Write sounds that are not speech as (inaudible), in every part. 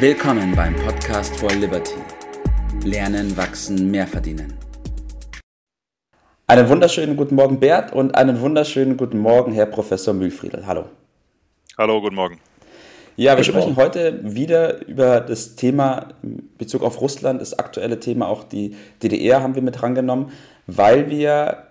Willkommen beim Podcast for Liberty. Lernen, wachsen, mehr verdienen. Einen wunderschönen guten Morgen, Bert, und einen wunderschönen guten Morgen, Herr Professor Mühlfriedel. Hallo. Hallo, guten Morgen. Ja, wir sprechen heute wieder über das Thema in Bezug auf Russland, das aktuelle Thema, auch die DDR haben wir mit rangenommen, weil wir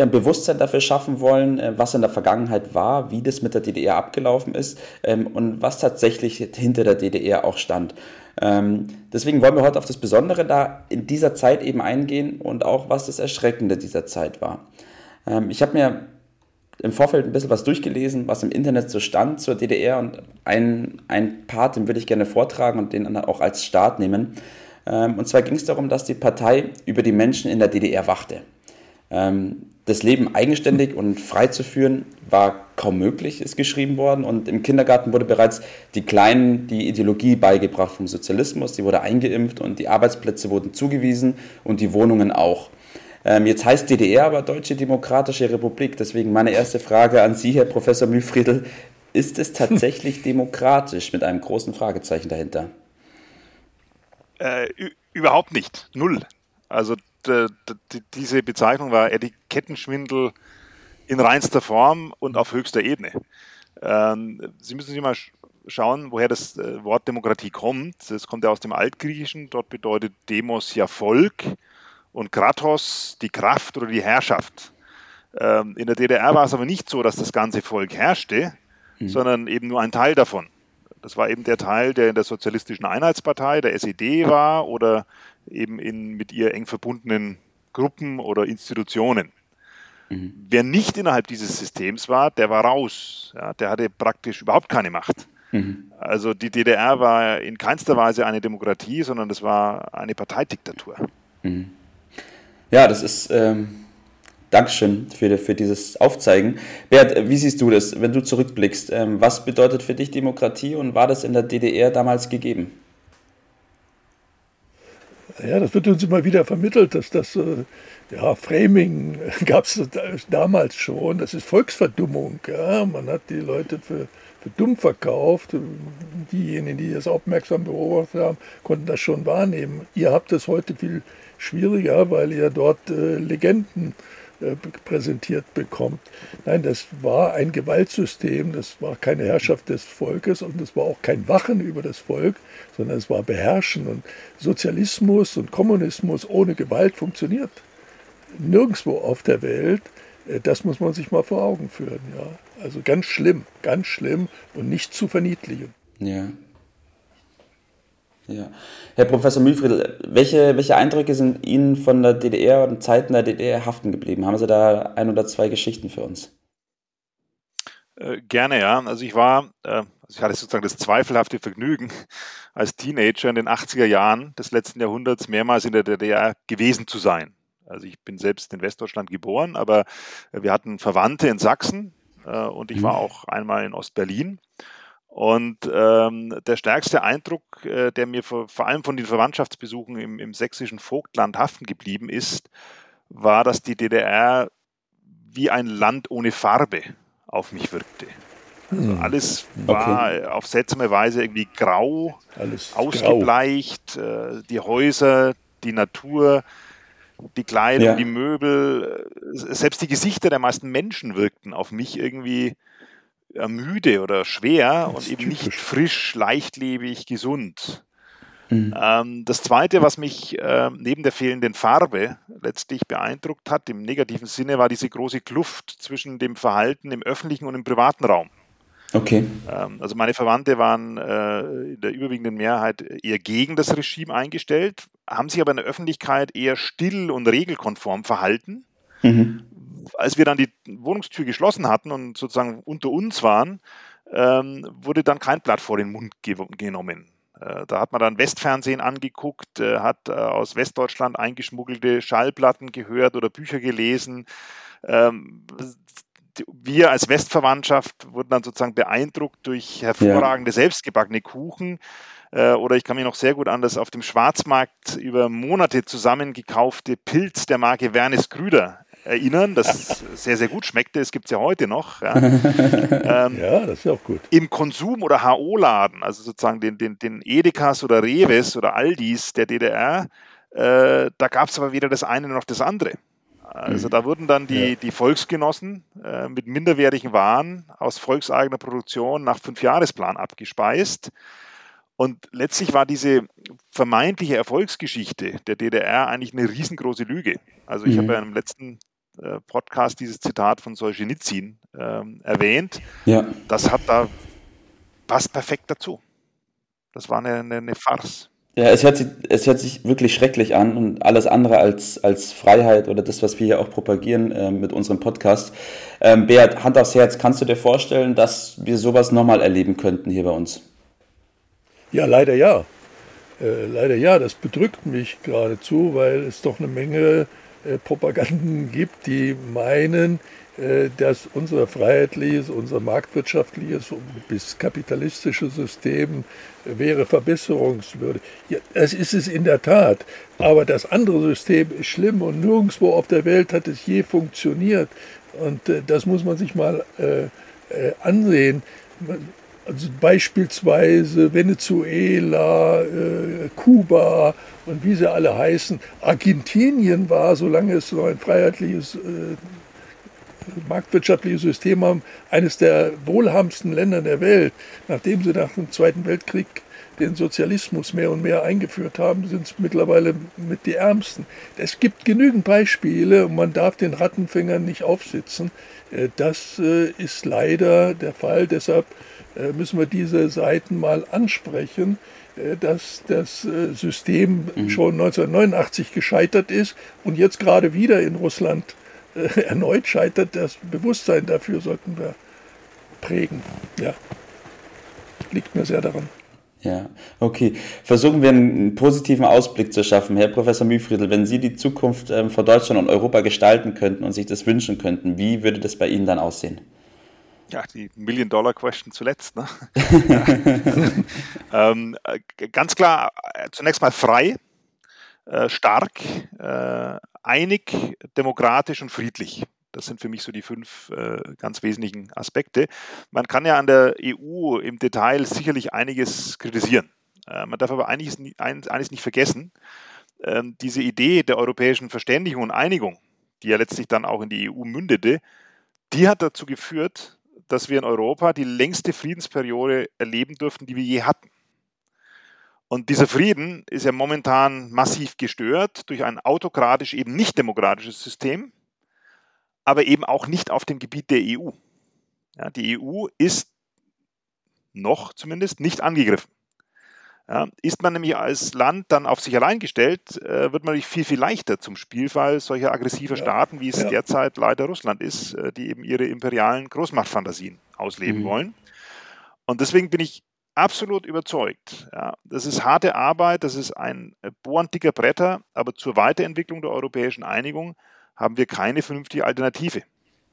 ein Bewusstsein dafür schaffen wollen, äh, was in der Vergangenheit war, wie das mit der DDR abgelaufen ist ähm, und was tatsächlich hinter der DDR auch stand. Ähm, deswegen wollen wir heute auf das Besondere da in dieser Zeit eben eingehen und auch, was das Erschreckende dieser Zeit war. Ähm, ich habe mir im Vorfeld ein bisschen was durchgelesen, was im Internet so stand zur DDR und ein, ein Part, den würde ich gerne vortragen und den auch als Start nehmen. Und zwar ging es darum, dass die Partei über die Menschen in der DDR wachte. Das Leben eigenständig und frei zu führen war kaum möglich, ist geschrieben worden. Und im Kindergarten wurde bereits die Kleinen die Ideologie beigebracht vom Sozialismus. Die wurde eingeimpft und die Arbeitsplätze wurden zugewiesen und die Wohnungen auch. Ähm, jetzt heißt DDR aber Deutsche Demokratische Republik. Deswegen meine erste Frage an Sie, Herr Professor Mühlfriedel. Ist es tatsächlich (laughs) demokratisch mit einem großen Fragezeichen dahinter? Äh, überhaupt nicht. Null. Also diese Bezeichnung war Etikettenschwindel in reinster Form und auf höchster Ebene. Ähm, Sie müssen sich mal schauen, woher das äh, Wort Demokratie kommt. Es kommt ja aus dem Altgriechischen. Dort bedeutet Demos ja Volk und Kratos die Kraft oder die Herrschaft. Ähm, in der DDR war es aber nicht so, dass das ganze Volk herrschte, mhm. sondern eben nur ein Teil davon. Das war eben der Teil, der in der Sozialistischen Einheitspartei, der SED war oder eben in mit ihr eng verbundenen Gruppen oder Institutionen. Mhm. Wer nicht innerhalb dieses Systems war, der war raus. Ja, der hatte praktisch überhaupt keine Macht. Mhm. Also die DDR war in keinster Weise eine Demokratie, sondern das war eine Parteidiktatur. Mhm. Ja, das ist. Ähm Dankeschön für, für dieses Aufzeigen. Bert, wie siehst du das, wenn du zurückblickst? Ähm, was bedeutet für dich Demokratie und war das in der DDR damals gegeben? Ja, das wird uns immer wieder vermittelt, dass das, äh, ja, Framing (laughs) gab es damals schon, das ist Volksverdummung. Ja? Man hat die Leute für, für dumm verkauft. Diejenigen, die das aufmerksam beobachtet haben, konnten das schon wahrnehmen. Ihr habt es heute viel schwieriger, weil ihr dort äh, Legenden äh, präsentiert bekommt. Nein, das war ein Gewaltsystem, das war keine Herrschaft des Volkes und es war auch kein Wachen über das Volk, sondern es war Beherrschen. Und Sozialismus und Kommunismus ohne Gewalt funktioniert nirgendwo auf der Welt. Äh, das muss man sich mal vor Augen führen. Ja. Also ganz schlimm, ganz schlimm und nicht zu verniedlichen. Ja. Ja. Herr Professor Mühlfriedl, welche, welche Eindrücke sind Ihnen von der DDR und Zeiten der DDR haften geblieben? Haben Sie da ein oder zwei Geschichten für uns? Äh, gerne, ja. Also ich war, äh, also ich hatte sozusagen das zweifelhafte Vergnügen, als Teenager in den 80er Jahren des letzten Jahrhunderts mehrmals in der DDR gewesen zu sein. Also ich bin selbst in Westdeutschland geboren, aber wir hatten Verwandte in Sachsen äh, und ich war mhm. auch einmal in Ostberlin. Und ähm, der stärkste Eindruck, äh, der mir vor, vor, allem von den Verwandtschaftsbesuchen im, im sächsischen Vogtland haften geblieben ist, war, dass die DDR wie ein Land ohne Farbe auf mich wirkte. Also hm. alles war okay. auf seltsame Weise irgendwie grau, alles ausgebleicht, grau. Äh, die Häuser, die Natur, die Kleidung, ja. die Möbel, äh, selbst die Gesichter der meisten Menschen wirkten auf mich irgendwie müde oder schwer und eben typisch. nicht frisch, leichtlebig, gesund. Mhm. Ähm, das Zweite, was mich äh, neben der fehlenden Farbe letztlich beeindruckt hat, im negativen Sinne, war diese große Kluft zwischen dem Verhalten im öffentlichen und im privaten Raum. Okay. Ähm, also meine Verwandte waren äh, in der überwiegenden Mehrheit eher gegen das Regime eingestellt, haben sich aber in der Öffentlichkeit eher still und regelkonform verhalten. Mhm als wir dann die Wohnungstür geschlossen hatten und sozusagen unter uns waren, ähm, wurde dann kein Blatt vor den Mund ge genommen. Äh, da hat man dann Westfernsehen angeguckt, äh, hat äh, aus Westdeutschland eingeschmuggelte Schallplatten gehört oder Bücher gelesen. Ähm, wir als Westverwandtschaft wurden dann sozusagen beeindruckt durch hervorragende ja. selbstgebackene Kuchen. Oder ich kann mich noch sehr gut an das auf dem Schwarzmarkt über Monate zusammengekaufte Pilz der Marke Wernes Grüder erinnern, das (laughs) sehr, sehr gut schmeckte. Es gibt es ja heute noch. Ja. (laughs) ähm, ja, das ist auch gut. Im Konsum- oder HO-Laden, also sozusagen den, den, den Edekas oder Reves oder Aldis der DDR, äh, da gab es aber weder das eine noch das andere. Also mhm. da wurden dann die, ja. die Volksgenossen äh, mit minderwertigen Waren aus volkseigener Produktion nach Fünfjahresplan abgespeist. Und letztlich war diese vermeintliche Erfolgsgeschichte der DDR eigentlich eine riesengroße Lüge. Also ich mhm. habe ja im letzten Podcast dieses Zitat von Solzhenitsyn äh, erwähnt. Ja. Das hat da passt perfekt dazu. Das war eine, eine, eine Farce. Ja, es hört, sich, es hört sich wirklich schrecklich an und alles andere als, als Freiheit oder das, was wir hier auch propagieren äh, mit unserem Podcast. Ähm, Beat, Hand aufs Herz, kannst du dir vorstellen, dass wir sowas nochmal erleben könnten hier bei uns? Ja, leider ja. Äh, leider ja, das bedrückt mich geradezu, weil es doch eine Menge äh, Propaganden gibt, die meinen, äh, dass unser freiheitliches, unser marktwirtschaftliches bis kapitalistisches System wäre verbesserungswürdig. Ja, das ist es in der Tat. Aber das andere System ist schlimm und nirgendwo auf der Welt hat es je funktioniert. Und äh, das muss man sich mal äh, äh, ansehen. Also beispielsweise Venezuela, äh, Kuba und wie sie alle heißen. Argentinien war, solange es so ein freiheitliches äh, marktwirtschaftliches System haben, eines der wohlhabendsten Länder der Welt. Nachdem sie nach dem Zweiten Weltkrieg den Sozialismus mehr und mehr eingeführt haben, sind es mittlerweile mit die Ärmsten. Es gibt genügend Beispiele und man darf den Rattenfängern nicht aufsitzen. Äh, das äh, ist leider der Fall. Deshalb äh, müssen wir diese Seiten mal ansprechen, dass das System mhm. schon 1989 gescheitert ist und jetzt gerade wieder in Russland (laughs) erneut scheitert, das Bewusstsein dafür sollten wir prägen. Ja, liegt mir sehr daran. Ja, okay. Versuchen wir einen positiven Ausblick zu schaffen. Herr Professor Mühfriedl, wenn Sie die Zukunft ähm, von Deutschland und Europa gestalten könnten und sich das wünschen könnten, wie würde das bei Ihnen dann aussehen? Ja, die Million-Dollar-Question zuletzt. Ne? (laughs) (laughs) ähm, äh, ganz klar, äh, zunächst mal frei, äh, stark, äh, einig, demokratisch und friedlich. Das sind für mich so die fünf äh, ganz wesentlichen Aspekte. Man kann ja an der EU im Detail sicherlich einiges kritisieren. Äh, man darf aber einiges, eines nicht vergessen. Ähm, diese Idee der europäischen Verständigung und Einigung, die ja letztlich dann auch in die EU mündete, die hat dazu geführt, dass wir in Europa die längste Friedensperiode erleben durften, die wir je hatten. Und dieser Frieden ist ja momentan massiv gestört durch ein autokratisch, eben nicht demokratisches System, aber eben auch nicht auf dem Gebiet der EU. Ja, die EU ist noch zumindest nicht angegriffen. Ja, ist man nämlich als Land dann auf sich allein gestellt, äh, wird man natürlich viel, viel leichter zum Spielfall solcher aggressiver ja, Staaten, wie es ja. derzeit leider Russland ist, äh, die eben ihre imperialen Großmachtfantasien ausleben mhm. wollen. Und deswegen bin ich absolut überzeugt. Ja, das ist harte Arbeit, das ist ein Bohren dicker Bretter, aber zur Weiterentwicklung der europäischen Einigung haben wir keine vernünftige Alternative.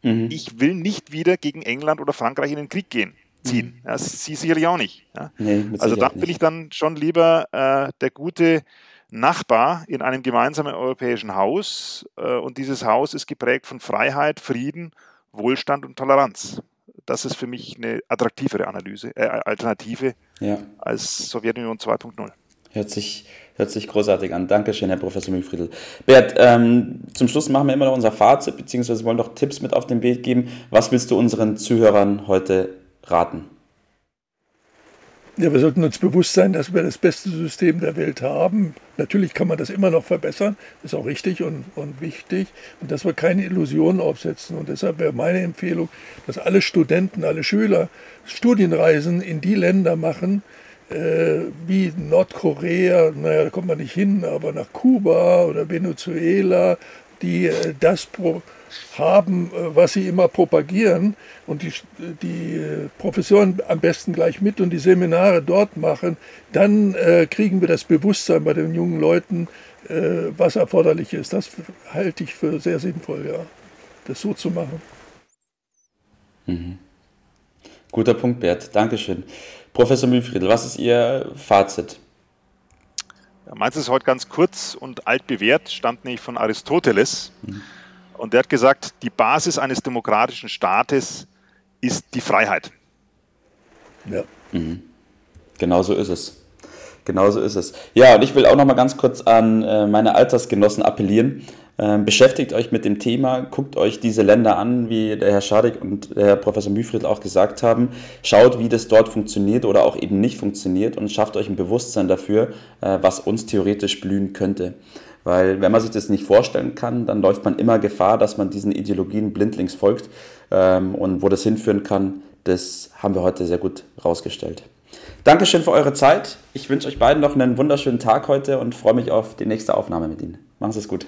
Mhm. Ich will nicht wieder gegen England oder Frankreich in den Krieg gehen, ziehen. Mhm. Ja, Sie sicherlich auch nicht. Ja. Nee, also da bin ich dann schon lieber äh, der gute Nachbar in einem gemeinsamen europäischen Haus äh, und dieses Haus ist geprägt von Freiheit, Frieden, Wohlstand und Toleranz das ist für mich eine attraktivere Analyse, äh, Alternative ja. als Sowjetunion 2.0. Hört sich, hört sich großartig an. Dankeschön, Herr Professor Mühlfriedl. Bert, ähm, zum Schluss machen wir immer noch unser Fazit, beziehungsweise wollen noch Tipps mit auf den Weg geben. Was willst du unseren Zuhörern heute raten? Ja, wir sollten uns bewusst sein, dass wir das beste System der Welt haben. Natürlich kann man das immer noch verbessern, ist auch richtig und, und wichtig. Und dass wir keine Illusionen aufsetzen. Und deshalb wäre meine Empfehlung, dass alle Studenten, alle Schüler Studienreisen in die Länder machen, äh, wie Nordkorea, naja, da kommt man nicht hin, aber nach Kuba oder Venezuela, die äh, das haben, äh, was sie immer propagieren und die, die äh, Professoren am besten gleich mit und die Seminare dort machen, dann äh, kriegen wir das Bewusstsein bei den jungen Leuten, äh, was erforderlich ist. Das halte ich für sehr sinnvoll, ja, das so zu machen. Mhm. Guter Punkt, Bert. Dankeschön. Professor Mühlfriedl, was ist Ihr Fazit? Ja, meins ist heute ganz kurz und altbewährt, stammt nämlich von Aristoteles. Mhm. Und der hat gesagt, die Basis eines demokratischen Staates ist die Freiheit. Ja. Mhm. Genau so ist es. Genau so ist es. Ja, und ich will auch noch mal ganz kurz an äh, meine Altersgenossen appellieren. Ähm, beschäftigt euch mit dem Thema, guckt euch diese Länder an, wie der Herr Schadik und der Herr Professor Müfried auch gesagt haben. Schaut, wie das dort funktioniert oder auch eben nicht funktioniert und schafft euch ein Bewusstsein dafür, äh, was uns theoretisch blühen könnte. Weil wenn man sich das nicht vorstellen kann, dann läuft man immer Gefahr, dass man diesen Ideologien blindlings folgt. Ähm, und wo das hinführen kann, das haben wir heute sehr gut rausgestellt. Dankeschön für eure Zeit. Ich wünsche euch beiden noch einen wunderschönen Tag heute und freue mich auf die nächste Aufnahme mit Ihnen. Machen Sie es gut.